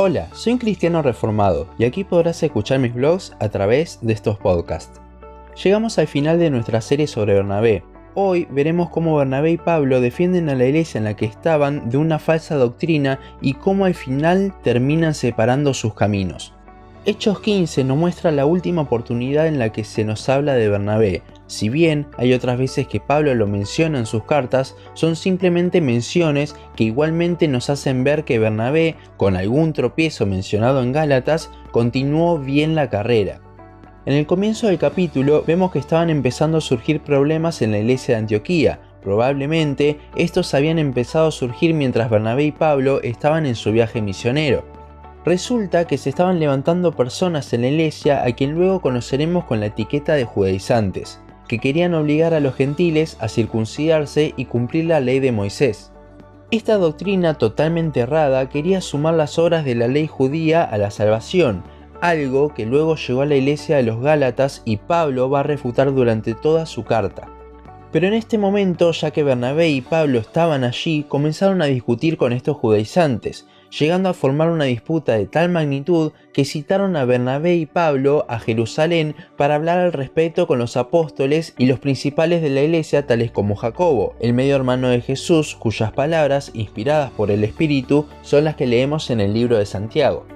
Hola, soy un cristiano reformado y aquí podrás escuchar mis blogs a través de estos podcasts. Llegamos al final de nuestra serie sobre Bernabé. Hoy veremos cómo Bernabé y Pablo defienden a la iglesia en la que estaban de una falsa doctrina y cómo al final terminan separando sus caminos. Hechos 15 nos muestra la última oportunidad en la que se nos habla de Bernabé, si bien hay otras veces que Pablo lo menciona en sus cartas, son simplemente menciones que igualmente nos hacen ver que Bernabé, con algún tropiezo mencionado en Gálatas, continuó bien la carrera. En el comienzo del capítulo vemos que estaban empezando a surgir problemas en la iglesia de Antioquía. Probablemente estos habían empezado a surgir mientras Bernabé y Pablo estaban en su viaje misionero. Resulta que se estaban levantando personas en la iglesia a quien luego conoceremos con la etiqueta de judaizantes que querían obligar a los gentiles a circuncidarse y cumplir la ley de Moisés. Esta doctrina totalmente errada quería sumar las obras de la ley judía a la salvación, algo que luego llegó a la iglesia de los Gálatas y Pablo va a refutar durante toda su carta. Pero en este momento, ya que Bernabé y Pablo estaban allí, comenzaron a discutir con estos judaizantes, llegando a formar una disputa de tal magnitud que citaron a Bernabé y Pablo a Jerusalén para hablar al respecto con los apóstoles y los principales de la iglesia tales como Jacobo, el medio hermano de Jesús, cuyas palabras, inspiradas por el Espíritu, son las que leemos en el libro de Santiago.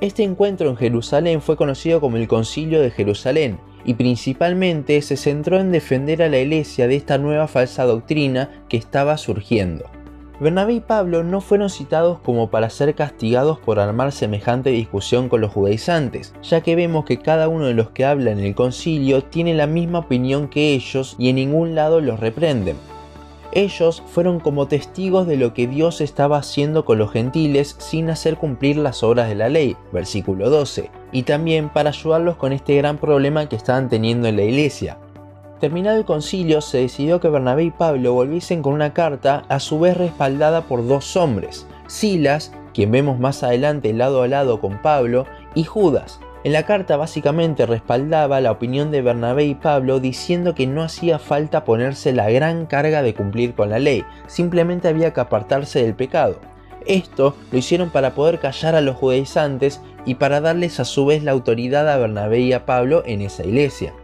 Este encuentro en Jerusalén fue conocido como el Concilio de Jerusalén, y principalmente se centró en defender a la iglesia de esta nueva falsa doctrina que estaba surgiendo. Bernabé y Pablo no fueron citados como para ser castigados por armar semejante discusión con los judaizantes, ya que vemos que cada uno de los que habla en el concilio tiene la misma opinión que ellos y en ningún lado los reprenden. Ellos fueron como testigos de lo que Dios estaba haciendo con los gentiles sin hacer cumplir las obras de la ley, versículo 12, y también para ayudarlos con este gran problema que estaban teniendo en la iglesia, Terminado el concilio, se decidió que Bernabé y Pablo volviesen con una carta, a su vez respaldada por dos hombres, Silas, quien vemos más adelante lado a lado con Pablo, y Judas. En la carta básicamente respaldaba la opinión de Bernabé y Pablo diciendo que no hacía falta ponerse la gran carga de cumplir con la ley, simplemente había que apartarse del pecado. Esto lo hicieron para poder callar a los judaizantes y para darles a su vez la autoridad a Bernabé y a Pablo en esa iglesia.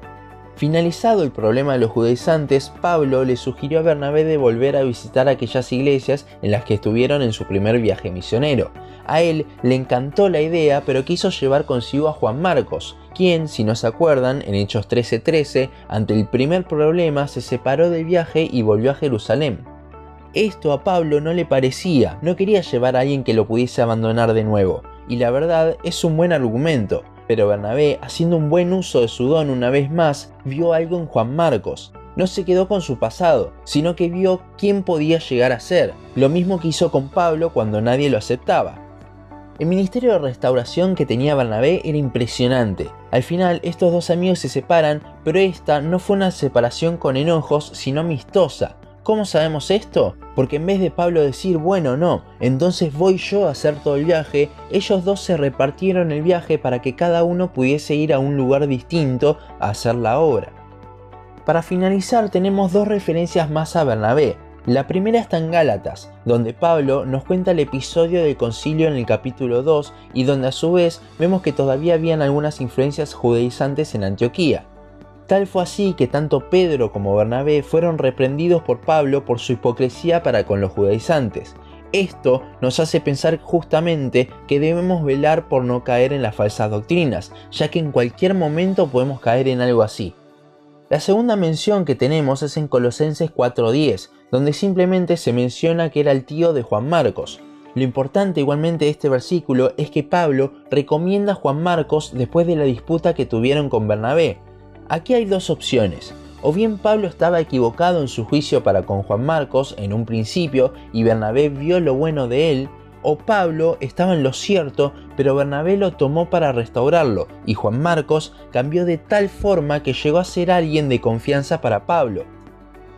Finalizado el problema de los judaizantes, Pablo le sugirió a Bernabé de volver a visitar aquellas iglesias en las que estuvieron en su primer viaje misionero. A él le encantó la idea, pero quiso llevar consigo a Juan Marcos, quien, si no se acuerdan, en Hechos 13:13, ante el primer problema se separó del viaje y volvió a Jerusalén. Esto a Pablo no le parecía, no quería llevar a alguien que lo pudiese abandonar de nuevo, y la verdad es un buen argumento, pero Bernabé, haciendo un buen uso de su don una vez más, vio algo en Juan Marcos. No se quedó con su pasado, sino que vio quién podía llegar a ser, lo mismo que hizo con Pablo cuando nadie lo aceptaba. El ministerio de restauración que tenía Bernabé era impresionante. Al final estos dos amigos se separan, pero esta no fue una separación con enojos, sino amistosa. ¿Cómo sabemos esto? Porque en vez de Pablo decir, bueno, no, entonces voy yo a hacer todo el viaje, ellos dos se repartieron el viaje para que cada uno pudiese ir a un lugar distinto a hacer la obra. Para finalizar tenemos dos referencias más a Bernabé. La primera está en Gálatas, donde Pablo nos cuenta el episodio del concilio en el capítulo 2 y donde a su vez vemos que todavía habían algunas influencias judaizantes en Antioquía. Tal fue así que tanto Pedro como Bernabé fueron reprendidos por Pablo por su hipocresía para con los judaizantes. Esto nos hace pensar justamente que debemos velar por no caer en las falsas doctrinas, ya que en cualquier momento podemos caer en algo así. La segunda mención que tenemos es en Colosenses 4.10, donde simplemente se menciona que era el tío de Juan Marcos. Lo importante igualmente de este versículo es que Pablo recomienda a Juan Marcos después de la disputa que tuvieron con Bernabé, Aquí hay dos opciones. O bien Pablo estaba equivocado en su juicio para con Juan Marcos en un principio y Bernabé vio lo bueno de él, o Pablo estaba en lo cierto, pero Bernabé lo tomó para restaurarlo, y Juan Marcos cambió de tal forma que llegó a ser alguien de confianza para Pablo.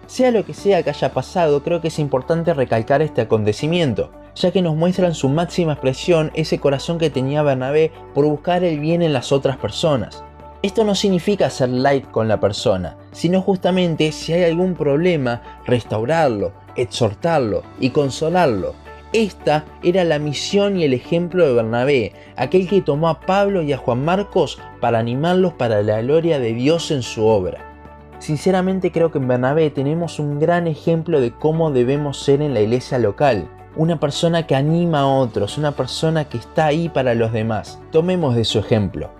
Sea lo que sea que haya pasado, creo que es importante recalcar este acontecimiento, ya que nos muestra en su máxima expresión ese corazón que tenía Bernabé por buscar el bien en las otras personas. Esto no significa ser light con la persona, sino justamente si hay algún problema, restaurarlo, exhortarlo y consolarlo. Esta era la misión y el ejemplo de Bernabé, aquel que tomó a Pablo y a Juan Marcos para animarlos para la gloria de Dios en su obra. Sinceramente creo que en Bernabé tenemos un gran ejemplo de cómo debemos ser en la iglesia local. Una persona que anima a otros, una persona que está ahí para los demás. Tomemos de su ejemplo.